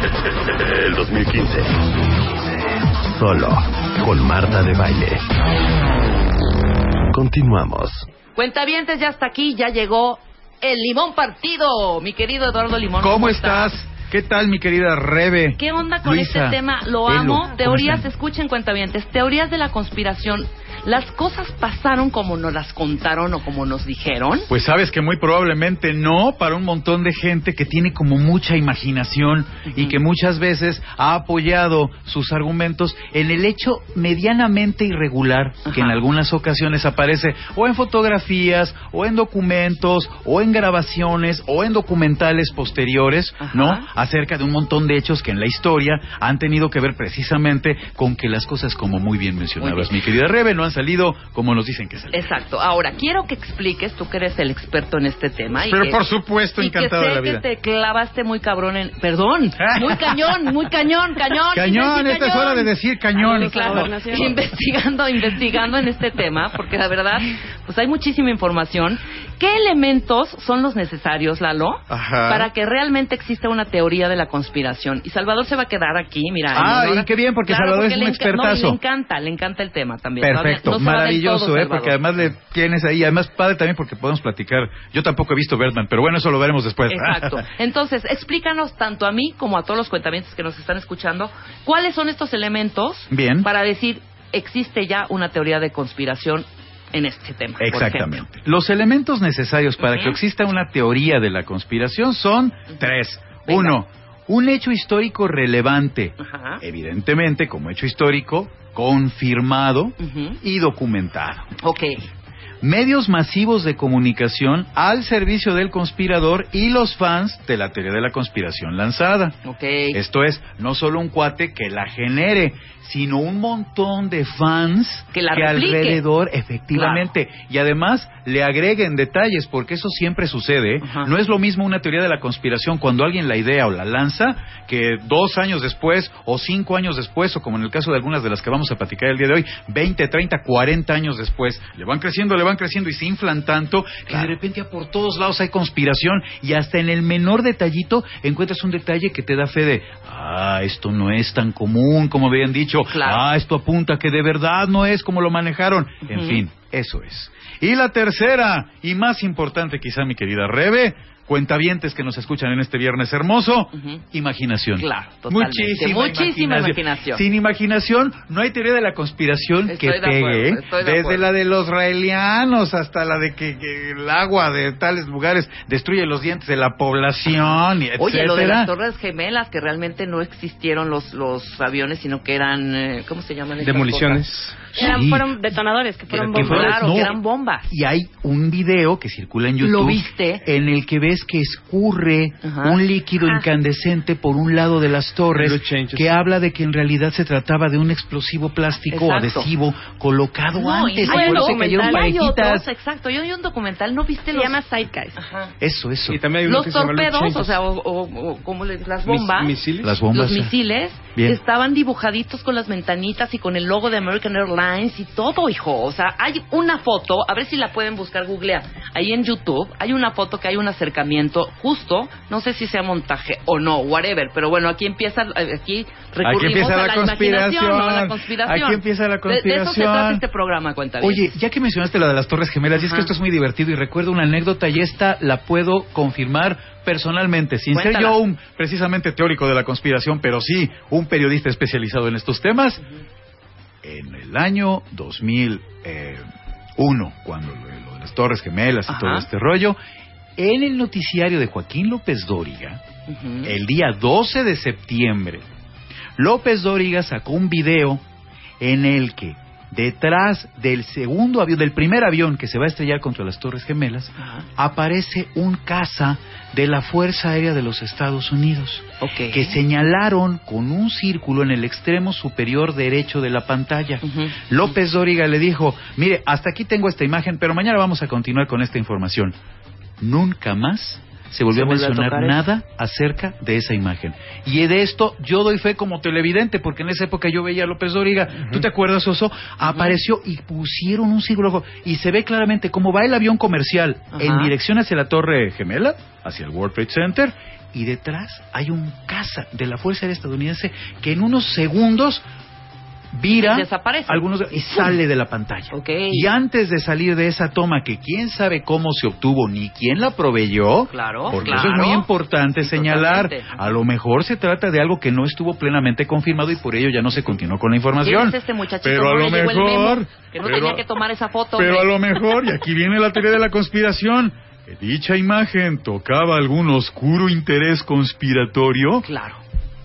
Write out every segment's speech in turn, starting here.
El 2015. Solo con Marta de Baile. Continuamos. Cuentavientes, ya está aquí, ya llegó el limón partido, mi querido Eduardo Limón. ¿Cómo estás? ¿Qué tal, mi querida Rebe? ¿Qué onda con Luisa, este tema? Lo amo. ¿cómo Teorías, escuchen cuentavientes, teorías de la conspiración. ¿Las cosas pasaron como nos las contaron o como nos dijeron? Pues sabes que muy probablemente no para un montón de gente que tiene como mucha imaginación y que muchas veces ha apoyado sus argumentos en el hecho medianamente irregular que en algunas ocasiones aparece o en fotografías o en documentos o en grabaciones o en documentales posteriores, Ajá. ¿no? Acerca de un montón de hechos que en la historia han tenido que ver precisamente con que las cosas como muy bien mencionabas, Muy bien. mi querida Rebe, no han salido como nos dicen que salen. Exacto. Ahora, quiero que expliques, tú que eres el experto en este tema. y Pero que- por supuesto, y encantado que de la vida. que te clavaste muy cabrón en... Perdón, muy cañón, muy cañón, cañón. Cañón, esta es cañón. hora de decir cañón. Sí, claro. Investigando, investigando en este tema, porque la verdad, pues hay muchísima información. ¿Qué elementos son los necesarios, Lalo, Ajá. para que realmente exista una teoría de la conspiración? Y Salvador se va a quedar aquí, mira. Ah, y qué bien, porque Claro, Salvador es un enca- no, expertazo. le encanta, le encanta el tema también. Perfecto, No maravilloso, todo, ¿eh? Porque además le tienes ahí, además padre también porque podemos platicar. Yo tampoco he visto Birdman, pero bueno, eso lo veremos después. Exacto. Entonces, explícanos tanto a mí como a todos los cuentamientos que nos están escuchando, cuáles son estos elementos Bien. para decir existe ya una teoría de conspiración en este tema. Exactamente. Los elementos necesarios para que exista una teoría de la conspiración son tres. Venga. Uno, un hecho histórico relevante, evidentemente como hecho histórico, confirmado y documentado. Ok. Medios masivos de comunicación al servicio del conspirador y los fans de la teoría de la conspiración lanzada. Esto es, no solo un cuate que la genere, sino un montón de fans Que la alrededor, efectivamente, y además le agreguen detalles, porque eso siempre sucede. ¿eh? No es lo mismo una teoría de la conspiración cuando alguien la idea o la lanza, que dos años después, o cinco años después, o como en el caso de algunas de las que vamos a platicar el día de hoy, 20, 30, 40 años después, le van creciendo, le van creciendo y se inflan tanto que de repente por todos lados hay conspiración y hasta en el menor detallito encuentras un detalle que te da fe de, ah, esto no es tan común como habían dicho, Claro. ah, esto apunta que de verdad no es como lo manejaron. En fin, eso es. Y la tercera, y más importante quizá, mi querida Rebe, cuentavientes que nos escuchan en este viernes hermoso, imaginación. Claro, totalmente. Muchísima, Muchísima imaginación. Sin imaginación no hay teoría de la conspiración Estoy que de pegue. acuerdo, ¿eh? estoy de Desde acuerdo. la de los israelianos hasta la de que, que el agua de tales lugares destruye los dientes de la población, y etcétera. Oye, lo de las torres gemelas, que realmente no existieron los, los aviones, sino que eran, eh, ¿cómo se llaman? Demoliciones. Eran, Sí. fueron detonadores, que fueron que bombas. fueron- Claro, no. que eran bombas. Y hay un video que circula en YouTube. ¿Lo viste? En el que ves que escurre Ajá. un líquido Ah. incandescente por un lado de las torres, que habla de que en realidad se trataba de un explosivo plástico o Exacto. adhesivo colocado No, antes. y cayeron parejitas. otros, exacto. Yo vi un documental, ¿no viste Se los... llama. Eso, eso. Y también hay uno Los que se llama Los torpedos, o sea, o, o- o como las Mis- bombas, misiles. Las bombas. los misiles, Bien. estaban dibujaditos con las ventanitas y con el logo de American Airlines y todo, hijo. O sea, hay una foto, a ver si la pueden buscar, googlea. Ahí en YouTube hay una foto que hay un acercamiento justo, no sé si sea montaje o no, whatever, pero bueno, aquí empieza, eh, aquí recurrimos empieza a la la conspiración. ¿no? La conspiración. Aquí empieza la De- De, eso se conspiración. trata este programa, cuenta Oye, ya que mencionaste la de las Torres Gemelas, y es que esto es muy divertido y recuerdo una anécdota y esta la puedo confirmar personalmente, sin ser yo un precisamente teórico de la conspiración, pero sí un periodista especializado en estos temas. En el año 2001, cuando lo, de las Torres Gemelas y Ajá. todo este rollo, en el noticiario de Joaquín López Dóriga, el día 12 de septiembre, López Dóriga sacó un video en el que detrás del segundo avión, del primer avión que se va a estrellar contra las Torres Gemelas, Ajá. aparece un caza de la Fuerza Aérea de los Estados Unidos, que señalaron con un círculo en el extremo superior derecho de la pantalla. López Dóriga le dijo, mire, hasta aquí tengo esta imagen, pero mañana vamos a continuar con esta información. Nunca más se volvió Se a mencionar nada acerca de esa imagen. Y de esto yo doy fe como televidente, porque en esa época yo veía a López Dóriga. ¿Tú te acuerdas, Oso? Apareció y pusieron un círculo y se ve claramente cómo va el avión comercial en dirección hacia la Torre Gemela, hacia el World Trade Center, y detrás hay un caza de la Fuerza Aérea Estadounidense que en unos segundos vira Desaparece. algunos y sale de la pantalla. Ok. Y antes de salir de esa toma, que quién sabe cómo se obtuvo ni quién la proveyó, Claro, porque claro. eso es muy importante señalar. totalmente. A lo mejor se trata de algo que no estuvo plenamente confirmado y por ello ya no se continuó con la información. ¿Quién es este muchachito? Pero a lo memo, mejor, que no pero- tenía que tomar esa foto. pero a hombre. lo mejor, y aquí viene la teoría de la conspiración, dicha imagen tocaba algún oscuro interés conspiratorio Claro,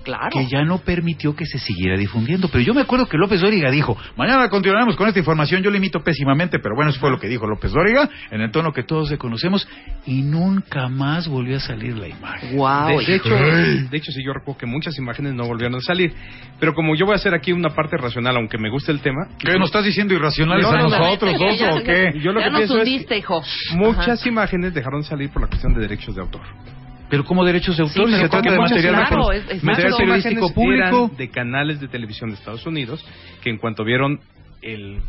claro. que ya no permitió que se siguiera difundiendo. Pero yo me acuerdo que López Dóriga dijo, mañana continuaremos con esta información, yo le imito pésimamente, pero bueno, eso fue lo que dijo López Dóriga, en el tono que todos le conocemos, y nunca más volvió a salir la imagen. Wow. De, de hecho, de hecho, sí, yo recuerdo que muchas imágenes no volvieron a salir. Pero como yo voy a hacer aquí una parte racional, aunque me guste el tema, ¿Qué nos estás diciendo irracionales No, a no, no, nosotros, ya, o qué? Yo lo ya que nos pienso es hundiste, hijo. muchas Ajá. imágenes dejaron salir por la cuestión de derechos de autor. Pero como derechos de autor, Sí, se trata de material, repro- es- es material más- periodístico público. eran de canales de televisión de Estados Unidos que en cuanto vieron el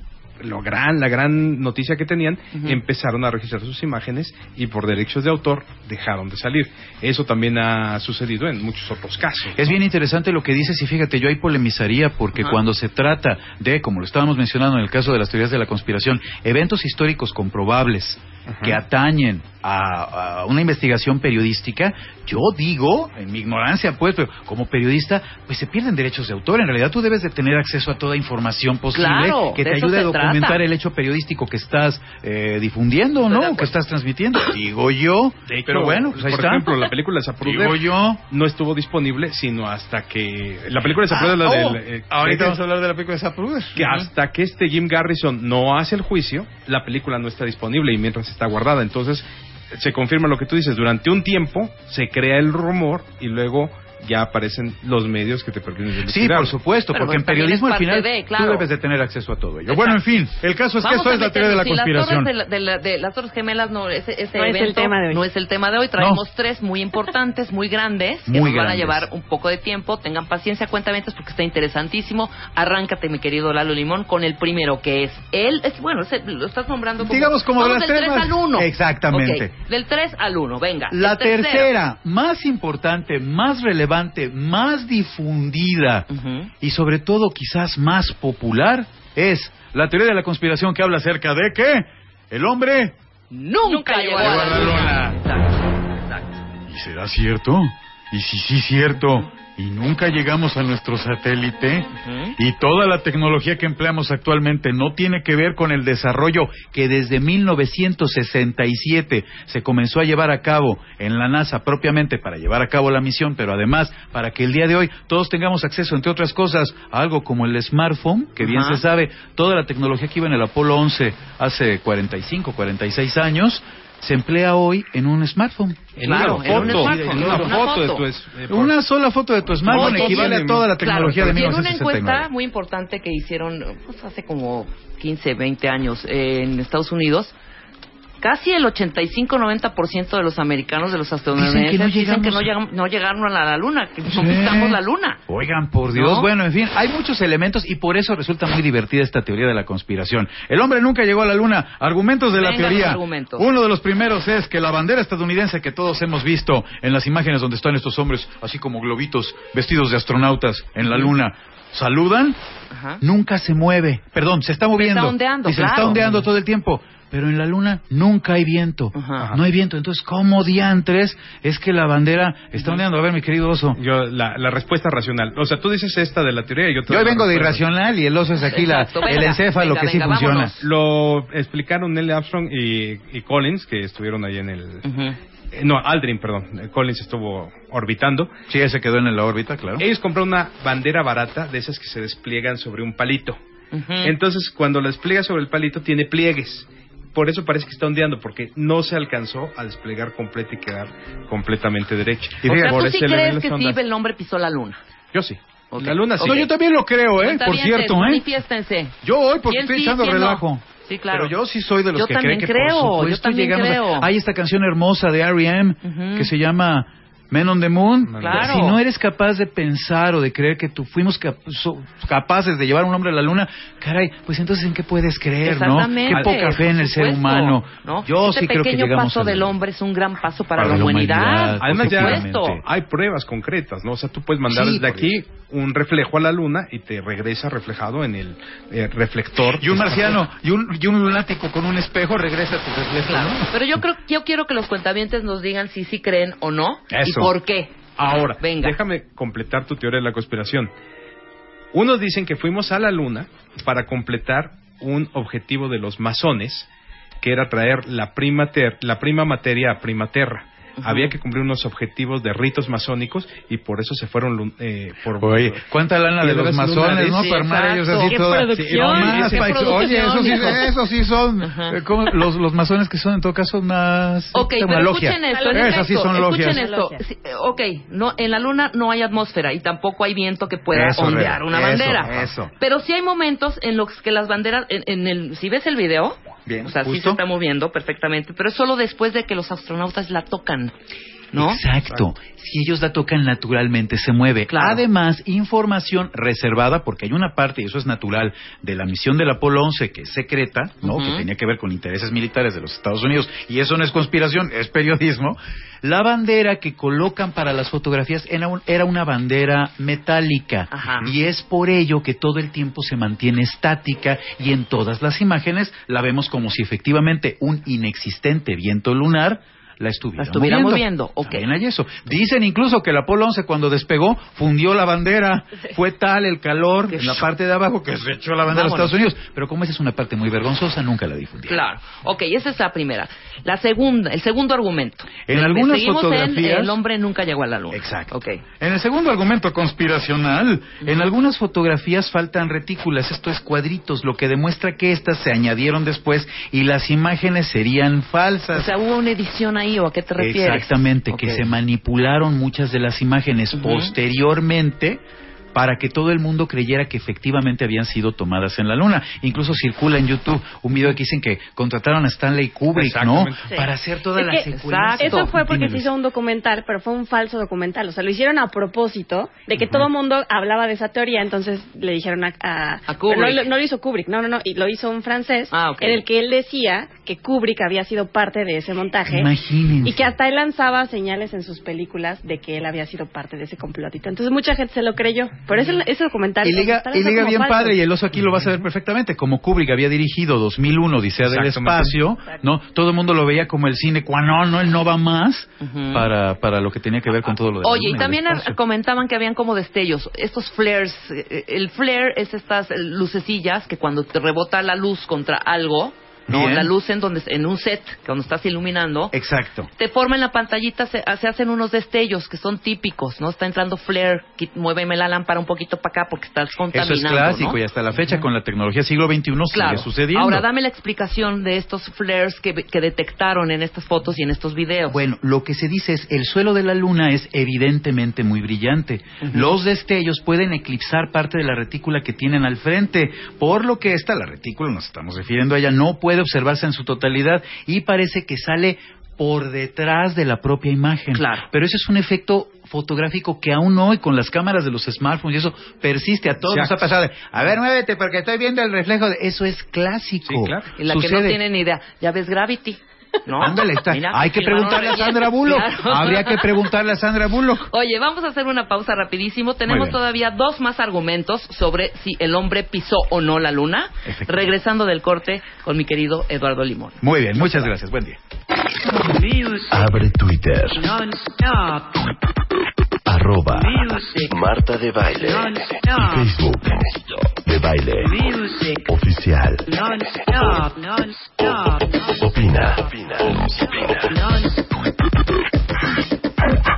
lo gran, la gran noticia que tenían, empezaron a registrar sus imágenes y por derechos de autor dejaron de salir. Eso también ha sucedido en muchos otros casos. Es ¿no? bien interesante lo que dices y fíjate, yo ahí polemizaría porque cuando se trata de, como lo estábamos mencionando en el caso de las teorías de la conspiración, eventos históricos comprobables Ajá. que atañen a, a una investigación periodística, yo digo, en mi ignorancia pues, pero como periodista, pues se pierden derechos de autor. En realidad tú debes de tener acceso a toda información posible Claro, que te ayude a documentar trata. el hecho periodístico que estás eh, difundiendo, ¿no? Que estás transmitiendo. Digo yo. De hecho, pero bueno, pues ahí por está. ejemplo, la película Zapruder Digo yo. no estuvo disponible sino hasta que la película de Zapruder es la Ah, del oh, eh, ahorita vamos a hablar de la película de Zapruder. que hasta que este Jim Garrison no hace el juicio, la película no está disponible y mientras está guardada. Entonces, se confirma lo que tú dices. Durante un tiempo se crea el rumor y luego ya aparecen los medios que te permiten Sí, investigar. por supuesto, Pero porque en periodismo al final de, claro. tú debes de tener acceso a todo ello. Exacto. Bueno, en fin, el caso es que esto es la teoría de la. Si conspiración. Las torres, de, la- de la- de las Torres Gemelas no, ese, ese No es el evento tema de hoy. no es el tema de hoy. Traemos tres muy importantes, muy grandes, que nos van a llevar un poco de tiempo. Tengan paciencia, cuentamientos, porque está interesantísimo. Arráncate, mi querido Lalo Limón, con el primero, que es él. Es, bueno, es lo estás nombrando como... Digamos como de las del tres 3 más- al 1. Exactamente. del 3 al 1, venga. La tercera, más importante, más relevante, más difundida y sobre todo quizás más popular es la teoría de la conspiración que habla acerca de que el hombre Nunca, llegó a la luna. luna. Exacto, exacto. ¿Y será cierto? ¿Y si sí cierto? ¿Y nunca llegamos a nuestro satélite? Y toda la tecnología que empleamos actualmente no tiene que ver con el desarrollo que desde 1967 se comenzó a llevar a cabo en la NASA propiamente para llevar a cabo la misión, pero además para que el día de hoy todos tengamos acceso, entre otras cosas, a algo como el smartphone, que bien se sabe, toda la tecnología que iba en el Apolo 11 hace 45, 46 años, se emplea hoy en un smartphone. En Claro, una en un foto, smartphone, una una foto de foto. tu eh, Una sola foto de tu smartphone equivale y- a toda la tecnología Claro, de y en una 1969. encuesta muy importante que hicieron pues, hace como 15, 20 años eh, en Estados Unidos, casi el 85-90% de los americanos, de los estadounidenses, Dicen que no dicen que no, llegaron a la, luna, que Sí. pisamos la luna. Oigan, por Dios. ¿No? Bueno, en fin, hay muchos elementos y por eso resulta muy divertida esta teoría de la conspiración. El hombre nunca llegó a la luna. Argumentos de la Venga, teoría. argumentos. Uno de los primeros es que la bandera estadounidense que todos hemos visto en las imágenes donde están estos hombres, así como globitos vestidos de astronautas en la luna, saludan, Ajá. nunca se mueve. Perdón, se está moviendo. está ondeando, y se está ondeando todo el tiempo. Pero en la luna nunca hay viento. Ajá. No hay viento. Entonces, ¿cómo diantres es que la bandera está ondeando? A ver, mi querido oso. Yo, la, la respuesta racional. O sea, tú dices esta de la teoría y yo te Yo vengo de irracional y el oso es aquí la, el encéfalo venga, que sí venga, funciona. vámonos. Lo explicaron Neil Armstrong y, y Collins, que estuvieron ahí en el... Eh, No, Aldrin, perdón. Collins estuvo orbitando. Sí, ese quedó en la órbita, claro. Ellos compraron una bandera barata de esas que se despliegan sobre un palito. Entonces, cuando la despliega sobre el palito, tiene pliegues. Por eso parece que está ondeando, porque no se alcanzó a desplegar completa y quedar completamente derecha. o sea, Por tú ese sí le ven crees que ondas. sí el hombre pisó la luna. Yo sí. La luna sí. No, yo también lo creo, ¿eh? Por cierto, ¿eh? Manifiéstense. Yo hoy porque ¿Quién estoy sí, echando no? relajo. Sí, claro. Pero yo sí soy de los Yo que creen que creo, por yo supuesto también llegamos a- creo. Hay esta canción hermosa de R.E.M. Ujú. que se llama Men on the Moon. Claro. Si no eres capaz de pensar o de creer que tú fuimos cap- so- capaces de llevar a un hombre a la luna, caray, pues entonces ¿en qué puedes creer, no? Exactamente. Qué poca fe en el ser humano. ¿no? Yo este sí creo que pequeño llegamos paso a la del hombre es un gran paso para, Para la la humanidad. humanidad. Además ya hay pruebas concretas, ¿no? O sea, tú puedes mandar Sí, desde aquí un reflejo a la luna y te regresa reflejado en el eh, reflector. Y un marciano y un, y un lunático con un espejo regresa a tu reflejo. Claro. ¿no? Pero yo creo, yo quiero que los cuentavientes nos digan si sí creen o no y por qué. Ahora, Venga. déjame completar tu teoría de la conspiración. Unos dicen que fuimos a la luna para completar un objetivo de los masones, que era traer la prima, ter- la prima materia a prima terra. Había que cumplir unos objetivos de ritos masónicos y por eso se fueron eh, por Oye, cuánta lana de los masones. ¿no? Sí, Para armar ellos así ¡Qué Oye, eso sí, eso sí son. Eh, ¿cómo? Los, los masones que son en todo caso más. Ok, una pero logia. escuchen esto. Esas sí son logias. Escuchen esto. Logias. Sí, eh, ok, no, en la luna no hay atmósfera y tampoco hay viento que pueda Eso, ondear una eso, bandera. eso. Pero sí hay momentos en los que las banderas, en, en el, si ves el video, Bien, o sea, sí se está moviendo perfectamente, pero es solo después de que los astronautas la tocan, ¿no? Exacto. Si ellos la tocan naturalmente, se mueve. Claro. Además, información reservada, porque hay una parte, y eso es natural, de la misión del Apolo 11 que es secreta, ¿no? Que tenía que ver con intereses militares de los Estados Unidos. Y eso no es conspiración, es periodismo. La bandera que colocan para las fotografías era, un- era una bandera metálica. Ajá. Y es por ello que todo el tiempo se mantiene estática y en todas las imágenes la vemos como si efectivamente un inexistente viento lunar la estuviera, La estuviera moviendo, ok. También hay eso. Dicen incluso que el Apolo 11 cuando despegó fundió la bandera. Fue tal el calor en la parte de abajo que se echó la bandera a Vámonos. Estados Unidos. Pero como esa es una parte muy vergonzosa, nunca la difundieron. Claro. Ok, esa es la primera. La segunda, el segundo argumento. En algunas fotografías- en el hombre nunca llegó a la luna. Exacto. Ok. En el segundo argumento conspiracional, en algunas fotografías faltan retículas, esto es cuadritos, lo que demuestra que estas se añadieron después y las imágenes serían falsas. O sea, hubo una edición ahí, ¿o a qué te refieres? Exactamente, que se manipularon muchas de las imágenes posteriormente para que todo el mundo creyera que efectivamente habían sido tomadas en la luna. Incluso circula en YouTube un video que dicen que contrataron a Stanley Kubrick, ¿no? Sí. Para hacer toda Es la secuencia. Exacto. Eso fue porque se hizo un documental, pero fue un falso documental. O sea, lo hicieron a propósito de que todo el mundo hablaba de esa teoría. Entonces le dijeron a. a, A Kubrick. pero No, lo- no lo hizo Kubrick, no, no, no. Y lo hizo un francés. Ah. En el que él decía que Kubrick había sido parte de ese montaje. Imagínense. Y que hasta él lanzaba señales en sus películas de que él había sido parte de ese complotito. Entonces mucha gente se lo creyó. Por eso ese documental. Y liga, y bien falso. padre, y el oso aquí lo vas a ver perfectamente. Como Kubrick había dirigido 2001, Odisea del. Espacio, ¿no? Todo el mundo lo veía como el cine cuando no, él no va más para, para lo que tenía que ver con todo lo de la Oye, y también comentaban que habían como destellos, estos flares. eh, El flare es estas eh, lucecillas que cuando te rebota la luz contra algo, no, Bien. la luz en donde en un set, cuando estás iluminando, Exacto. te forma en la pantallita, se, se hacen unos destellos que son típicos, ¿no? Está entrando flare, qui- muéveme la lámpara un poquito para acá porque estás Eso contaminando, es clásico ¿no? y hasta la fecha con la tecnología siglo XXI Claro. sigue sucediendo. Ahora dame la explicación de estos flares que, que detectaron en estas fotos y en estos videos. Bueno, lo que se dice es el suelo de la luna es evidentemente muy brillante. Los destellos pueden eclipsar parte de la retícula que tienen al frente, por lo que esta, la retícula, nos estamos refiriendo a ella, no puede observarse en su totalidad y parece que sale por detrás de la propia imagen. Claro. Pero eso es un efecto fotográfico que aún hoy con las cámaras de los smartphones y eso persiste a todos Sí, nos ha pasado de, a ver muévete porque estoy viendo el reflejo de eso es clásico Sí, claro. y la que no Sucede. tiene ni idea, ya ves Gravity, ¿no? Ándale, está. Mira, Hay que preguntarle a. Sandra Bullock. Claro. Habría que preguntarle a Sandra Bullock. Oye, vamos a hacer una pausa rapidísimo. Tenemos todavía dos más argumentos sobre si el hombre pisó o no la luna. Regresando del corte con mi querido Eduardo Limón. Muy bien, muchas gracias. Buen día. Abre Twitter. Arroba Marta de Baile. Facebook. De Baile. Oficial. Opina.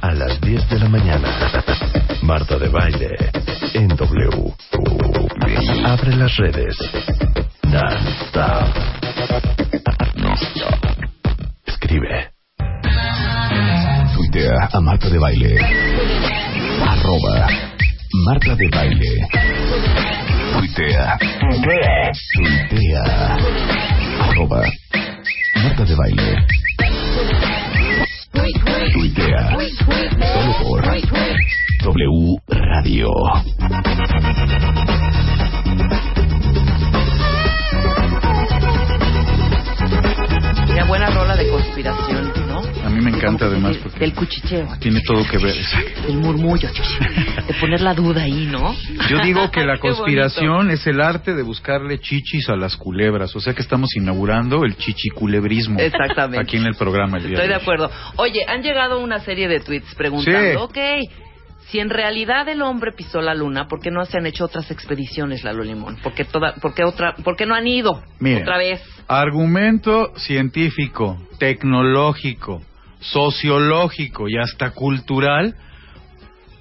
A las 10 de la mañana. Marta de Baile. En W. Abre las redes. Non-stop. Non-stop. Escribe. Tuitea a Marta de Baile. Arroba Marta de Baile. Tuitea. Tuitea. Tuitea. Arroba Marta de Baile. Tuitea. Solo por W Radio. Mira, buena rola de conspiración, mí me encanta además porque Del cuchicheo. tiene todo que ver. El murmullo. De poner la duda ahí, ¿no? Yo digo que la conspiración es el arte de buscarle chichis a las culebras. O sea que estamos inaugurando el chichiculebrismo. Exactamente. Aquí en el programa el día Estoy de hoy. acuerdo. Oye, han llegado una serie de tweets preguntando, Sí. ok, si en realidad el hombre pisó la luna, ¿por qué no se han hecho otras expediciones, Lalo Limón? ¿Por qué, toda, por qué otra, por qué no han ido otra vez? Argumento científico, tecnológico, sociológico y hasta cultural,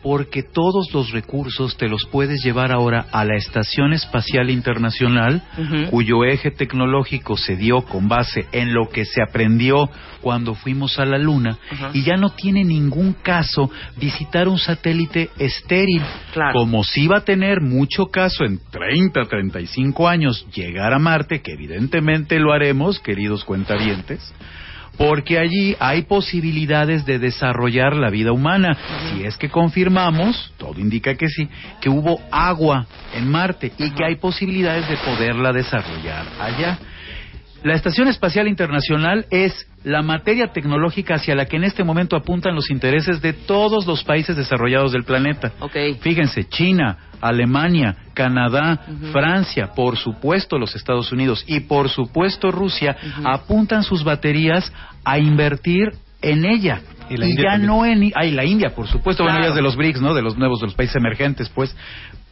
porque todos los recursos te los puedes llevar ahora a la Estación Espacial Internacional, cuyo eje tecnológico se dio con base en lo que se aprendió cuando fuimos a la Luna, y ya no tiene ningún caso visitar un satélite estéril, Claro. como si va a tener mucho caso en 30, 35 años llegar a Marte, que evidentemente lo haremos, queridos cuentavientes, porque allí hay posibilidades de desarrollar la vida humana. Si es que confirmamos, todo indica que sí, que hubo agua en Marte y que hay posibilidades de poderla desarrollar allá. La Estación Espacial Internacional es la materia tecnológica hacia la que en este momento apuntan los intereses de todos los países desarrollados del planeta. Ok. Fíjense, China, Alemania, Canadá. Francia, por supuesto los Estados Unidos y por supuesto Rusia apuntan sus baterías a invertir en ella. Y Y, la India ya también. no en... Ah, y la India, por supuesto. Bueno, Claro. ya es de los BRICS, ¿no? De los nuevos, de los países emergentes, pues.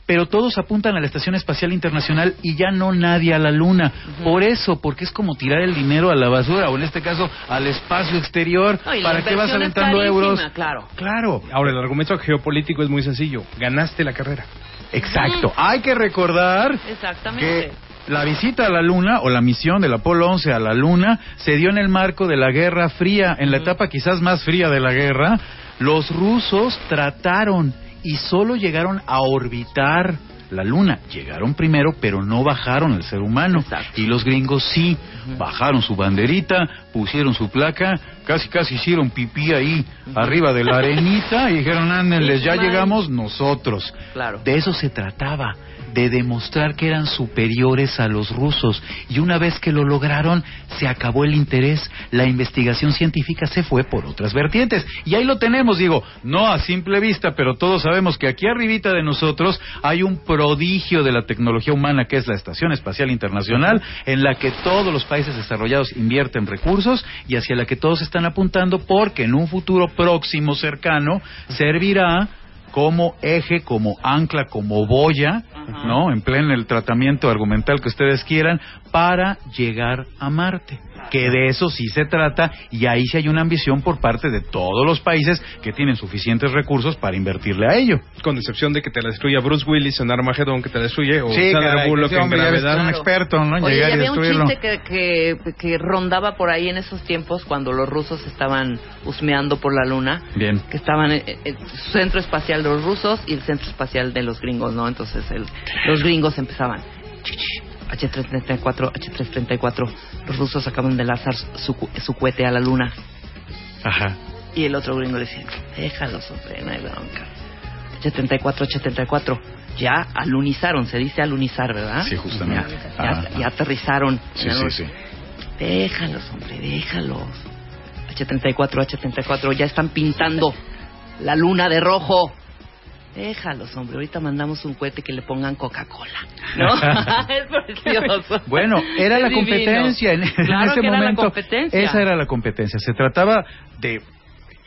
Pero todos apuntan a la Estación Espacial Internacional y ya no nadie a la Luna. Por eso, porque es como tirar el dinero a la basura, o en este caso, al espacio exterior. No, ¿Para qué vas aventando euros? Claro. Claro. Ahora, el argumento geopolítico es muy sencillo. Ganaste la carrera. Exacto. Hay que recordar Exactamente. que la visita a la Luna o la misión del Apolo 11 a la Luna se dio en el marco de la Guerra Fría, en la etapa quizás más fría de la guerra. Los rusos trataron y solo llegaron a orbitar la Luna. Llegaron primero, pero no bajaron al ser humano. Exacto. Y los gringos sí, bajaron su banderita, pusieron su placa, casi casi hicieron pipí ahí arriba de la arenita y dijeron, ándenles, ya llegamos nosotros. Claro. De eso se trataba, de demostrar que eran superiores a los rusos. Y una vez que lo lograron, se acabó el interés. La investigación científica se fue por otras vertientes. Y ahí lo tenemos, digo, no a simple vista, pero todos sabemos que aquí arribita de nosotros hay un prodigio de la tecnología humana que es la Estación Espacial Internacional, en la que todos los países desarrollados invierten recursos y hacia la que todos están apuntando porque en un futuro próximo cercano servirá como eje, como ancla, como boya, Ajá. ¿no? En pleno el tratamiento argumental que ustedes quieran, para llegar a Marte. Que de eso sí se trata y ahí sí hay una ambición por parte de todos los países que tienen suficientes recursos para invertirle a ello. Con excepción de que te la destruya Bruce Willis en Armagedón, que te la destruye, o Sí, Sandra caray, Bullock ese en hombre gravedad. un experto, ¿no? Oye, llegar y había un chiste que, que, que rondaba por ahí en esos tiempos cuando los rusos estaban husmeando por la luna. Bien. que estaban en el centro espacial de los rusos y el centro espacial de los gringos, ¿no? Entonces el- los gringos empezaban H334, H334, los rusos acaban de lanzar su, su cohete a la luna Ajá. y el otro gringo le decía, déjalos, hombre, no hay bronca. H34, H34, ya alunizaron, se dice alunizar, ¿verdad? Sí, justamente. Ya, ya- Ajá. ya aterrizaron. Sí, sí, sí. Déjalos, hombre, déjalos. H34, H34, ya están pintando la luna de rojo. Déjalos, hombre, ahorita mandamos un cohete que le pongan Coca-Cola. ¿No? es precioso. Bueno, era la competencia en, en Claro ese que era la momento. competencia. Esa era la competencia. Se trataba de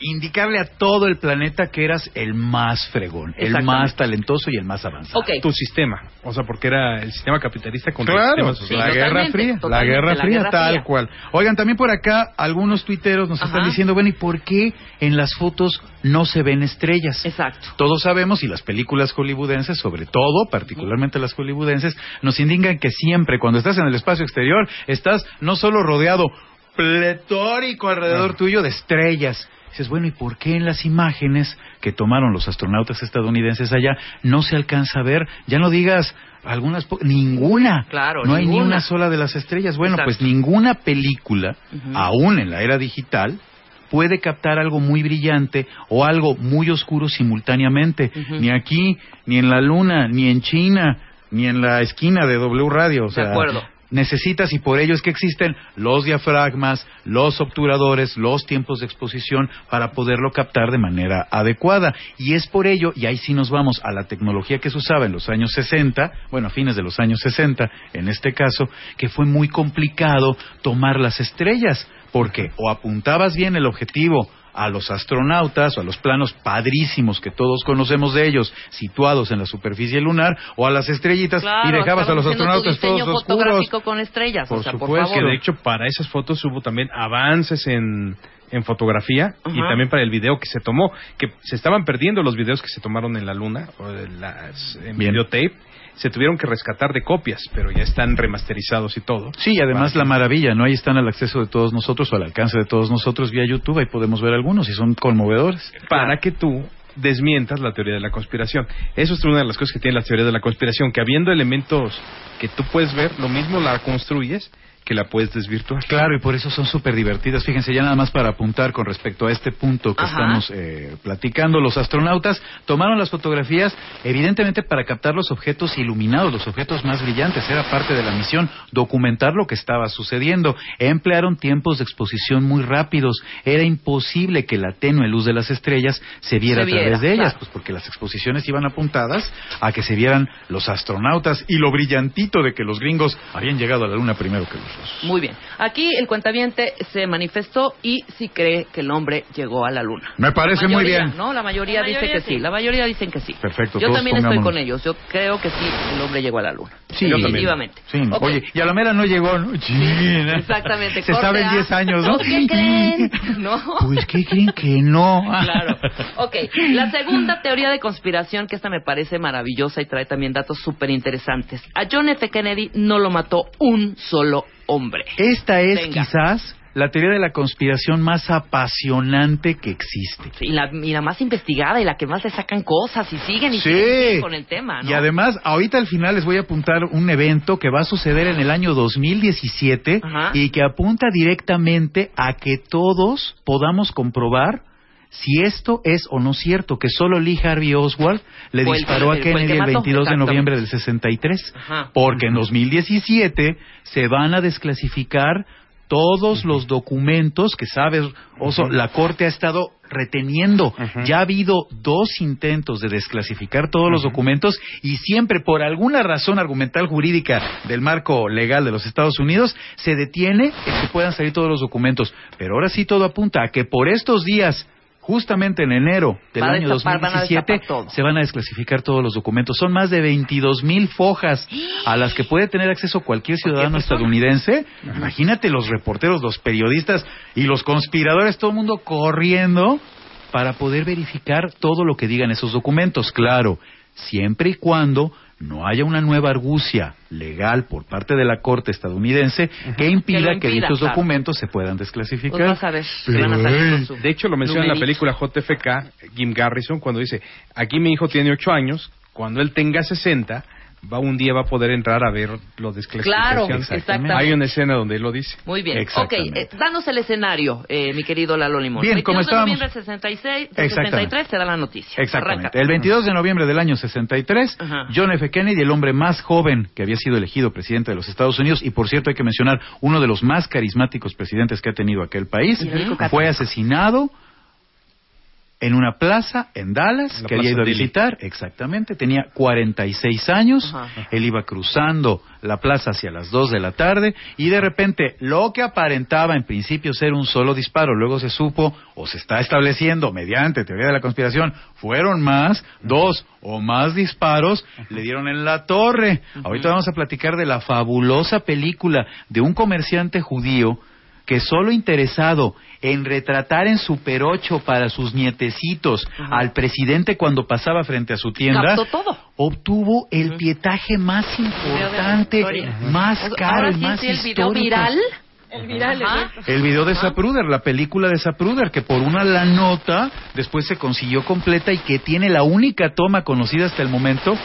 indicarle a todo el planeta que eras el más fregón, el más talentoso y el más avanzado. Ok. Tu sistema. O sea, porque era el sistema capitalista contra el Claro, sistema Sí, social. la Guerra Fría, la Guerra la Fría, Guerra tal Fría. cual. Oigan, también por acá algunos tuiteros nos Ajá. están diciendo, bueno, ¿y por qué en las fotos no se ven estrellas? Exacto. Todos sabemos, y las películas hollywoodenses, sobre todo, particularmente las hollywoodenses, nos indican que siempre, cuando estás en el espacio exterior, estás no solo rodeado pletórico alrededor tuyo de estrellas. Dices, bueno, ¿y por qué en las imágenes que tomaron los astronautas estadounidenses allá no se alcanza a ver? Ya no digas algunas, po- ninguna. Claro, no hay ni ninguna. una sola de las estrellas. Bueno, Exacto. pues ninguna película, Ujú. aún en la era digital, puede captar algo muy brillante o algo muy oscuro simultáneamente. Ni aquí, ni en la Luna, ni en China, ni en la esquina de W Radio. O De acuerdo. Necesitas y por ello es que existen los diafragmas, los obturadores, los tiempos de exposición para poderlo captar de manera adecuada. Y es por ello, y ahí sí nos vamos a la tecnología que se usaba en los años 60, bueno, a fines de los años 60 en este caso, que fue muy complicado tomar las estrellas, porque o apuntabas bien el objetivo a los astronautas o a los planos padrísimos que todos conocemos de ellos situados en la superficie lunar o a las estrellitas Claro, y dejabas a los astronautas diseño todos oscuros. fotográfico con estrellas, Por o sea, por supuesto. favor. Que de hecho para esas fotos hubo también avances en, en fotografía y también para el video que se tomó, que se estaban perdiendo los videos que se tomaron en la luna, o de las, en videotape, se tuvieron que rescatar de copias, pero ya están remasterizados y todo. Sí, y además la maravilla, ¿no? Ahí están al acceso de todos nosotros o al alcance de todos nosotros vía YouTube, ahí podemos ver algunos y son conmovedores. para que tú desmientas la teoría de la conspiración. Eso es una de las cosas que tiene la teoría de la conspiración, que habiendo elementos que tú puedes ver, lo mismo la construyes que la puedes desvirtuar. Claro, y por eso son súper divertidas. Fíjense, ya nada más para apuntar con respecto a este punto que Ajá. estamos eh, platicando, los astronautas tomaron las fotografías evidentemente para captar los objetos iluminados, los objetos más brillantes. Era parte de la misión, documentar lo que estaba sucediendo. Emplearon tiempos de exposición muy rápidos. Era imposible que la tenue luz de las estrellas se viera Se a través viera, de ellas, claro. pues porque las exposiciones iban apuntadas a que se vieran los astronautas y lo brillantito de que los gringos habían llegado a la luna primero que los. Muy bien. Aquí el cuentaviente se manifestó y sí cree que el hombre llegó a la luna. Me parece La muy mayoría, bien. ¿no? La mayoría, La dice mayoría que sí. sí. La mayoría dicen que sí. Perfecto, Yo todos también estoy pongámonos. con ellos. Yo creo que sí, el hombre llegó a la luna. Sí, definitivamente. Sí, Ok. oye, y a la mera no llegó, ¿no? Exactamente. Se sabe en A. 10 años, ¿no? ¿Qué creen? ¿No? Pues, ¿qué creen que no? Claro. Ok, la segunda teoría de conspiración, que esta me parece maravillosa y trae también datos súper interesantes. A John F. Kennedy no lo mató un solo hombre. Esta es Venga. quizás la teoría de la conspiración más apasionante que existe. Sí, y, la, y la más investigada y la que más le sacan cosas y siguen y Sí. siguen con el tema, ¿no? Y además, ahorita al final les voy a apuntar un evento que va a suceder en el año 2017 Ajá. y que apunta directamente a que todos podamos comprobar si esto es o no cierto, que solo Lee Harvey Oswald le Fue el disparó a el Kennedy el mató, 22 de noviembre del 63. Ajá. Porque en 2017 se van a desclasificar todos los documentos que sabes, Oso, la Corte ha estado reteniendo. Ya ha habido dos intentos de desclasificar todos los documentos y siempre por alguna razón argumental jurídica del marco legal de los Estados Unidos se detiene el que puedan salir todos los documentos. Pero ahora sí todo apunta a que por estos días justamente en enero del año destapar, van a 2017 destapar todo. se van a desclasificar todos los documentos. Son más de 22 mil fojas a las que puede tener acceso cualquier ciudadano estadounidense. Imagínate los reporteros, los periodistas y los conspiradores, todo el mundo corriendo para poder verificar todo lo que digan esos documentos. Claro, siempre y cuando no haya una nueva argucia legal por parte de la Corte estadounidense que impida Que impida, dichos claro. documentos se puedan desclasificar. Pues a ver, que van a salir con su De hecho, lo menciona en la película JFK, Jim Garrison, cuando dice, aquí mi hijo tiene ocho años, cuando él tenga 60, va un día va a poder entrar a ver los desclasificación. Claro, exactamente. Hay una escena donde él lo dice. Muy bien. Ok, Exactamente. eh, danos el escenario, eh, mi querido Lalo Limón. Bien, como 22 de estábamos- noviembre del 66, del Exactamente. 63 te da la noticia. Exactamente. Arranca. El 22 de noviembre del año 63, Ajá. John F. Kennedy, el hombre más joven que había sido elegido presidente de los Estados Unidos, y por cierto hay que mencionar uno de los más carismáticos presidentes que ha tenido aquel país, el fue asesinado en una plaza en Dallas La que había ido a visitar, exactamente, tenía 46 años, Ajá. él iba cruzando la plaza hacia las 2 de la tarde y de repente lo que aparentaba en principio ser un solo disparo, luego se supo o se está estableciendo mediante teoría de la conspiración, fueron más, dos o más disparos, le dieron en la torre. Ahorita vamos a platicar de la fabulosa película de un comerciante judío que solo interesado en retratar en Super 8 para sus nietecitos al presidente cuando pasaba frente a su tienda, Captó todo. obtuvo el pietaje más importante, más caro, el sí más el video viral. El viral, exacto. El video de. Zapruder, la película de Zapruder, que por una la nota después se consiguió completa y que tiene la única toma conocida hasta el momento